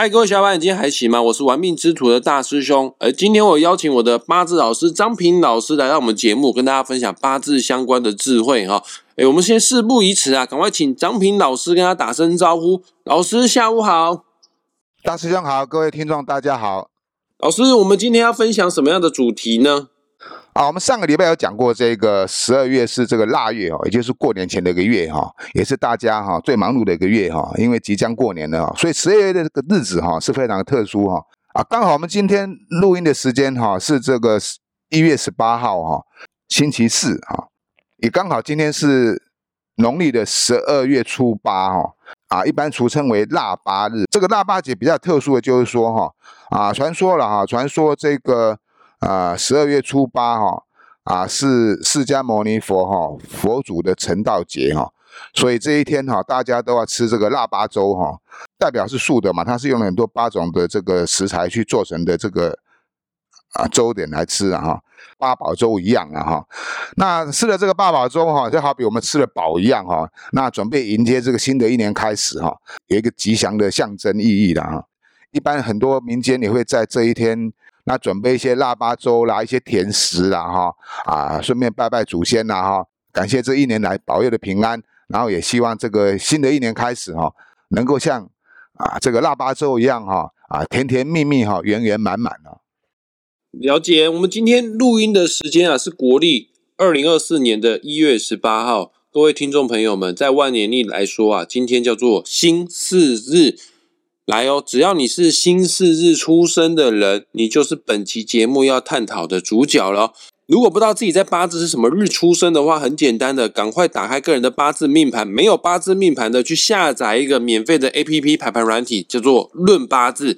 嗨，各位小伙伴，你今天还行吗？我是玩命之徒的大师兄，而今天我邀请我的八字老师张平老师来到我们节目，跟大家分享八字相关的智慧哈。哎，我们先事不宜迟啊，赶快请张平老师跟他打声招呼。老师下午好，大师兄好，各位听众大家好。老师，我们今天要分享什么样的主题呢？啊，我们上个礼拜有讲过，这个十二月是这个腊月哦，也就是过年前的一个月哈，也是大家哈最忙碌的一个月哈，因为即将过年了，所以十二月的这个日子哈是非常的特殊哈。啊，刚好我们今天录音的时间哈是这个一月十八号哈，星期四哈，也刚好今天是农历的十二月初八哈，啊，一般俗称为腊八日。这个腊八节比较特殊的就是说哈，啊，传说了哈，传说这个。啊，十二月初八哈，啊是释迦牟尼佛哈佛祖的成道节哈，所以这一天哈，大家都要吃这个腊八粥哈，代表是素的嘛，它是用了很多八种的这个食材去做成的这个啊粥点来吃啊哈，八宝粥一样啊哈，那吃了这个八宝粥哈，就好比我们吃了宝一样哈，那准备迎接这个新的一年开始哈，有一个吉祥的象征意义的哈，一般很多民间也会在这一天。那准备一些腊八粥啦，一些甜食啦，哈啊，顺便拜拜祖先啦，哈，感谢这一年来保佑的平安，然后也希望这个新的一年开始哈，能够像啊这个腊八粥一样哈啊甜甜蜜蜜哈圆圆满满啊。了解，我们今天录音的时间啊是国历二零二四年的一月十八号，各位听众朋友们，在万年历来说啊，今天叫做新巳日。来哦！只要你是新四日出生的人，你就是本期节目要探讨的主角了。如果不知道自己在八字是什么日出生的话，很简单的，赶快打开个人的八字命盘。没有八字命盘的，去下载一个免费的 A P P 排盘软体，叫做《论八字》。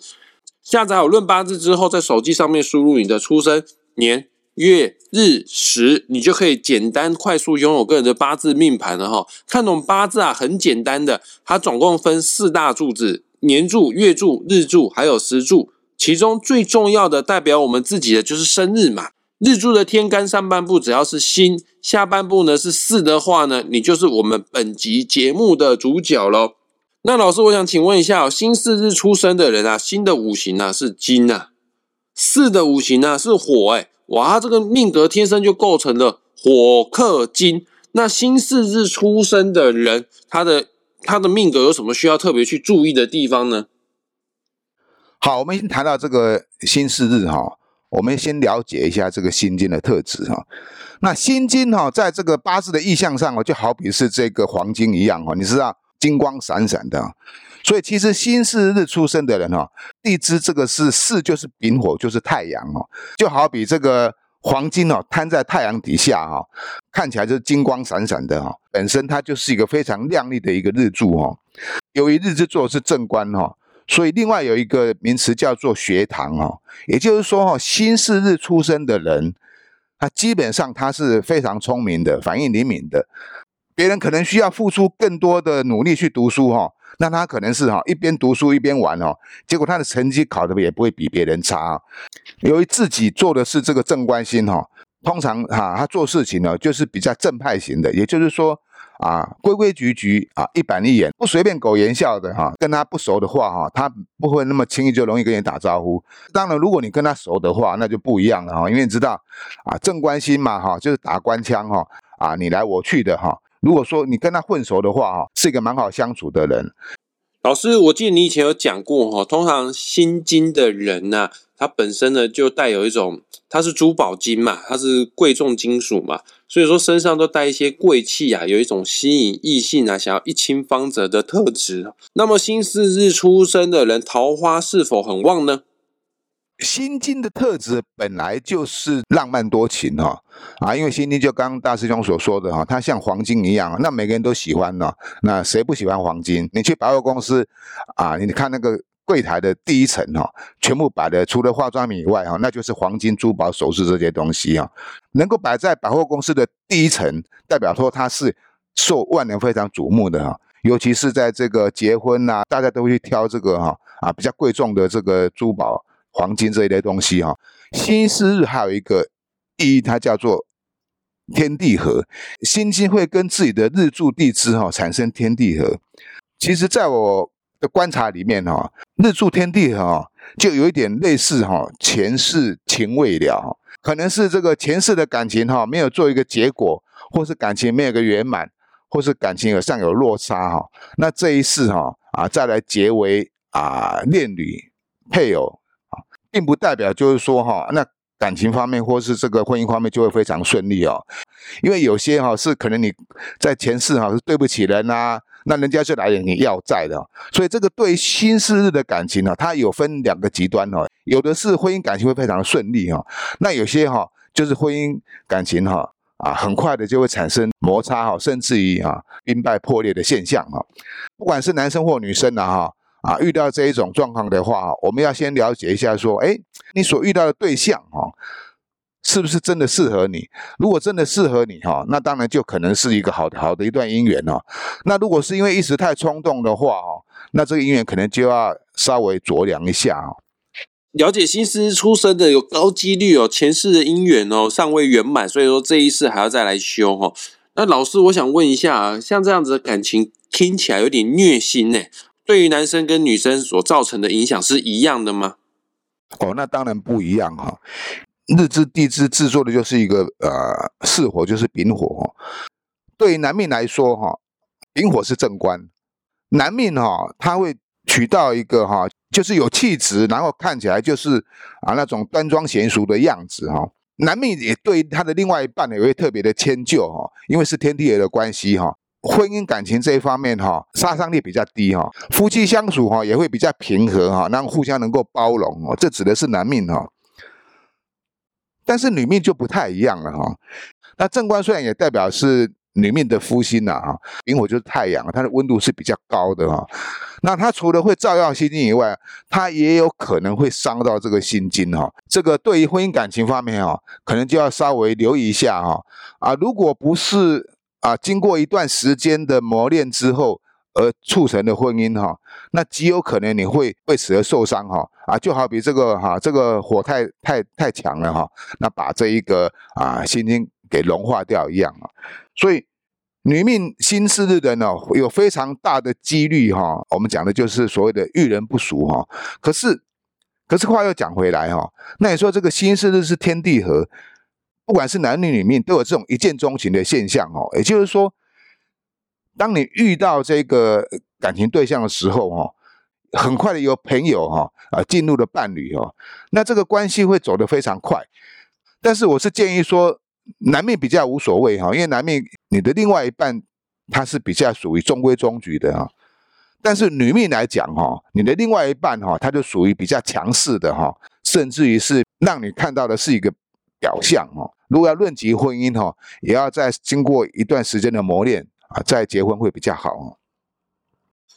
下载好《论八字》之后，在手机上面输入你的出生年月日时，你就可以简单快速拥有个人的八字命盘了哈。看懂八字啊，很简单的，它总共分四大柱子。年柱、月柱、日柱，还有时柱，其中最重要的代表我们自己的就是生日嘛。日柱的天干上半部只要是辛，下半部呢是巳的话呢，你就是我们本集节目的主角喽。那老师，我想请问一下，辛巳日出生的人啊，辛的五行呢是金啊，巳的五行呢是火，哎，哇，这个命格天生就构成了火克金。那辛巳日出生的人，他的他的命格有什么需要特别去注意的地方呢？好，我们先谈到这个辛巳日哈，我们先了解一下这个辛金的特质哈。那辛金哈，在这个八字的意象上哦，就好比是这个黄金一样哈，你知道金光闪闪的。所以其实辛巳日出生的人哈，地支这个是巳，就是丙火，就是太阳哦，就好比这个。黄金哦，摊在太阳底下哈，看起来就是金光闪闪的哈。本身它就是一个非常亮丽的一个日柱哦。由于日之座是正官哈，所以另外有一个名词叫做学堂哈。也就是说哈，新四日出生的人，他基本上他是非常聪明的，反应灵敏的。别人可能需要付出更多的努力去读书哈。那他可能是哈一边读书一边玩哦，结果他的成绩考的也不会比别人差。由于自己做的是这个正官星哈，通常哈他做事情呢就是比较正派型的，也就是说啊规规矩矩啊一板一眼，不随便苟言笑的哈。跟他不熟的话哈，他不会那么轻易就容易跟你打招呼。当然，如果你跟他熟的话，那就不一样了哈，因为你知道啊正官星嘛哈，就是打官腔哈啊你来我去的哈。如果说你跟他混熟的话，哈，是一个蛮好相处的人。老师，我记得你以前有讲过，哈，通常心金的人呢，他本身呢就带有一种，他是珠宝金嘛，他是贵重金属嘛，所以说身上都带一些贵气啊，有一种吸引异性啊，想要一亲芳泽的特质。那么辛巳日出生的人，桃花是否很旺呢？心经的特质本来就是浪漫多情哈啊，因为心经就刚刚大师兄所说的哈，它像黄金一样，那每个人都喜欢呢。那谁不喜欢黄金？你去百货公司啊，你看那个柜台的第一层哈，全部摆的除了化妆品以外哈，那就是黄金、珠宝、首饰这些东西啊。能够摆在百货公司的第一层，代表说它是受万人非常瞩目的哈。尤其是在这个结婚呐，大家都会去挑这个哈啊比较贵重的这个珠宝。黄金这一类东西哈，新四日还有一个意义，它叫做天地合。辛金会跟自己的日柱地支哈产生天地合。其实，在我的观察里面哈，日柱天地合哈，就有一点类似哈前世情未了，可能是这个前世的感情哈没有做一个结果，或是感情没有个圆满，或是感情有上有落差哈。那这一世哈啊再来结为啊恋侣配偶，并不代表就是说哈那感情方面或是这个婚姻方面就会非常顺利哦，因为有些哈是可能你在前世哈是对不起人呐。那人家就来你要债的，所以这个对新世日的感情呢，它有分两个极端哦，有的是婚姻感情会非常顺利哈，那有些哈就是婚姻感情哈啊很快的就会产生摩擦哈，甚至于啊兵败破裂的现象哈。不管是男生或女生的哈啊遇到这一种状况的话，我们要先了解一下说，哎，你所遇到的对象哈。是不是真的适合你？如果真的适合你哈，那当然就可能是一个好的好的一段姻缘哦。那如果是因为一时太冲动的话哦，那这个姻缘可能就要稍微酌量一下哦。了解新师出生的有高几率哦，前世的姻缘哦尚未圆满，所以说这一世还要再来修哦。那老师，我想问一下，像这样子的感情听起来有点虐心呢，对于男生跟女生所造成的影响是一样的吗？哦，那当然不一样哈。日支地支制作的就是一个呃巳火，就是丙火哈。对于男命来说哈，丙火是正官，男命哈他会娶到一个哈，就是有气质，然后看起来就是啊那种端庄娴熟的样子哈。男命也对他的另外一半，也会特别的迁就哈，因为是天地的关系哈。婚姻感情这一方面哈，杀伤力比较低哈，夫妻相处哈也会比较平和哈，然后互相能够包容哦。这指的是男命哈。但是女命就不太一样了哈，那正官虽然也代表是女命的夫星呐哈，丙火就是太阳，它的温度是比较高的哈。那它除了会照耀心经以外，它也有可能会伤到这个心经哈。这个对于婚姻感情方面哈，可能就要稍微留意一下哈。啊，如果不是啊，经过一段时间的磨练之后。而促成的婚姻哈，那极有可能你会为此而受伤哈啊，就好比这个哈，这个火太太太强了哈，那把这一个啊心经给融化掉一样啊。所以女命新四日的呢，有非常大的几率哈，我们讲的就是所谓的遇人不淑哈。可是可是话又讲回来哈，那你说这个新四日是天地合，不管是男女女面都有这种一见钟情的现象哦，也就是说。当你遇到这个感情对象的时候，哈，很快的有朋友哈啊进入了伴侣哦，那这个关系会走得非常快。但是我是建议说，男命比较无所谓哈，因为男命你的另外一半他是比较属于中规中矩的哈。但是女命来讲哈，你的另外一半哈，他就属于比较强势的哈，甚至于是让你看到的是一个表象哦。如果要论及婚姻哈，也要在经过一段时间的磨练。啊，再结婚会比较好哦。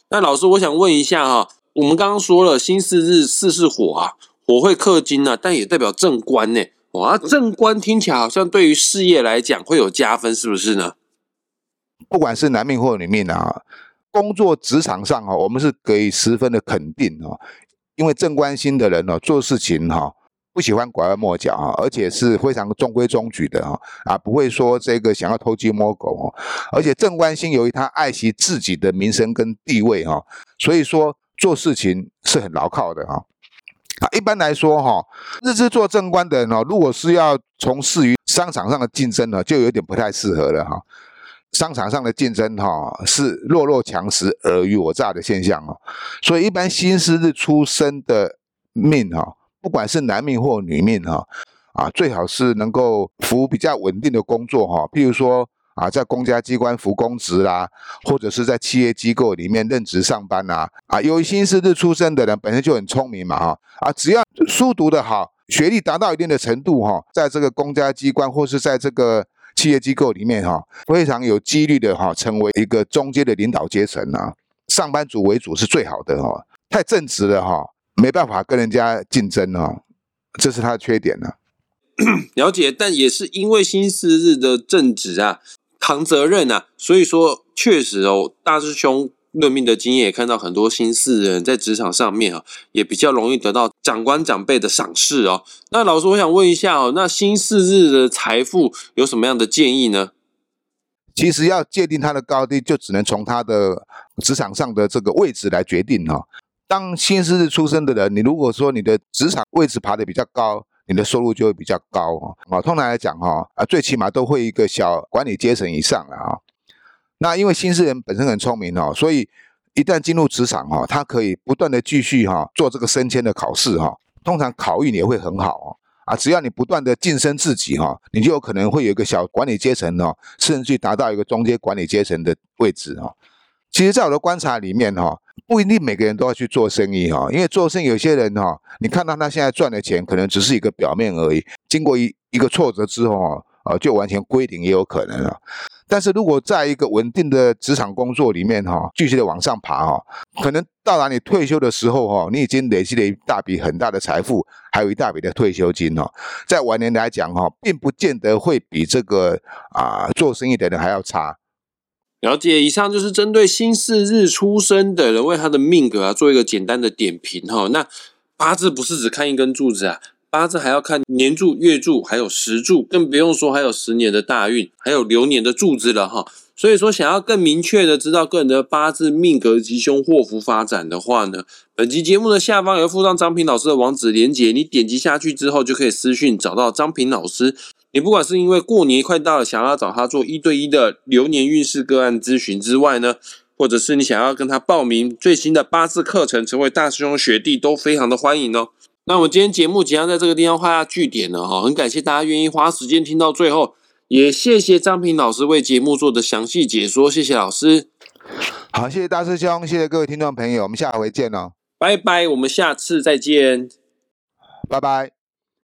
那老师，我想问一下哈，我们刚刚说了，新四日四是火啊，火会克金啊，但也代表正官呢。哇，正官听起来好像对于事业来讲会有加分，是不是呢？不管是男命或女命啊，工作职场上哈，我们是给十分的肯定哦，因为正官星的人呢，做事情哈。不喜欢拐弯抹角啊，而且是非常中规中矩的啊啊，不会说这个想要偷鸡摸狗哦。而且正官星由于他爱惜自己的名声跟地位哈，所以说做事情是很牢靠的哈啊。一般来说哈，日支做正官的人哦，如果是要从事于商场上的竞争呢，就有点不太适合了哈。商场上的竞争哈是弱肉强食、尔虞我诈的现象哦，所以一般新时日出生的命哈。不管是男命或女命哈，啊，最好是能够服比较稳定的工作哈，譬如说啊，在公家机关服公职啦，或者是在企业机构里面任职上班呐，啊，有心思日出生的人本身就很聪明嘛哈，啊，只要书读得好，学历达到一定的程度哈，在这个公家机关或是在这个企业机构里面哈，非常有几率的哈，成为一个中阶的领导阶层啊，上班族为主是最好的哈，太正直了哈。没办法跟人家竞争哦，这是他的缺点呢。了解，但也是因为新四日的正直啊，扛责任啊，所以说确实哦，大师兄论命的经验也看到很多新四人在职场上面啊，也比较容易得到长官长辈的赏识哦。那老师，我想问一下哦，那新四日的财富有什么样的建议呢？其实要界定它的高低，就只能从它的职场上的这个位置来决定哈。当新生日出生的人，你如果说你的职场位置爬得比较高，你的收入就会比较高哈。啊，通常来讲哈，啊，最起码都会一个小管理阶层以上了啊。那因为新生人本身很聪明哦，所以一旦进入职场哈，他可以不断的继续哈做这个升迁的考试哈。通常考运也会很好哦。啊，只要你不断的晋升自己哈，你就有可能会有一个小管理阶层哦，甚至达到一个中间管理阶层的位置哈。其实，在我的观察里面哈，不一定每个人都要去做生意哈，因为做生意有些人哈，你看到他现在赚的钱可能只是一个表面而已，经过一一个挫折之后啊。啊，就完全归零也有可能啊。但是如果在一个稳定的职场工作里面哈，继续的往上爬哈，可能到达你退休的时候哈，你已经累积了一大笔很大的财富，还有一大笔的退休金哦。在晚年来讲哈，并不见得会比这个啊做生意的人还要差。了解，以上就是针对新四日出生的人为他的命格啊做一个简单的点评哈。那八字不是只看一根柱子啊。八字还要看年柱、月柱，还有时柱，更不用说还有十年的大运，还有流年的柱子了哈。所以说，想要更明确的知道个人的八字命格吉凶祸福发展的话呢，本期节目的下方有附上张平老师的网址连接，你点击下去之后就可以私讯找到张平老师。你不管是因为过年快到了，想要找他做一对一的流年运势个案咨询之外呢，或者是你想要跟他报名最新的八字课程，成为大师兄学弟，都非常的欢迎哦。那我们今天节目即将在这个地方画下句点了哈，很感谢大家愿意花时间听到最后，也谢谢张平老师为节目做的详细解说，谢谢老师。好，谢谢大师兄，谢谢各位听众朋友，我们下回见哦，拜拜，我们下次再见，拜拜。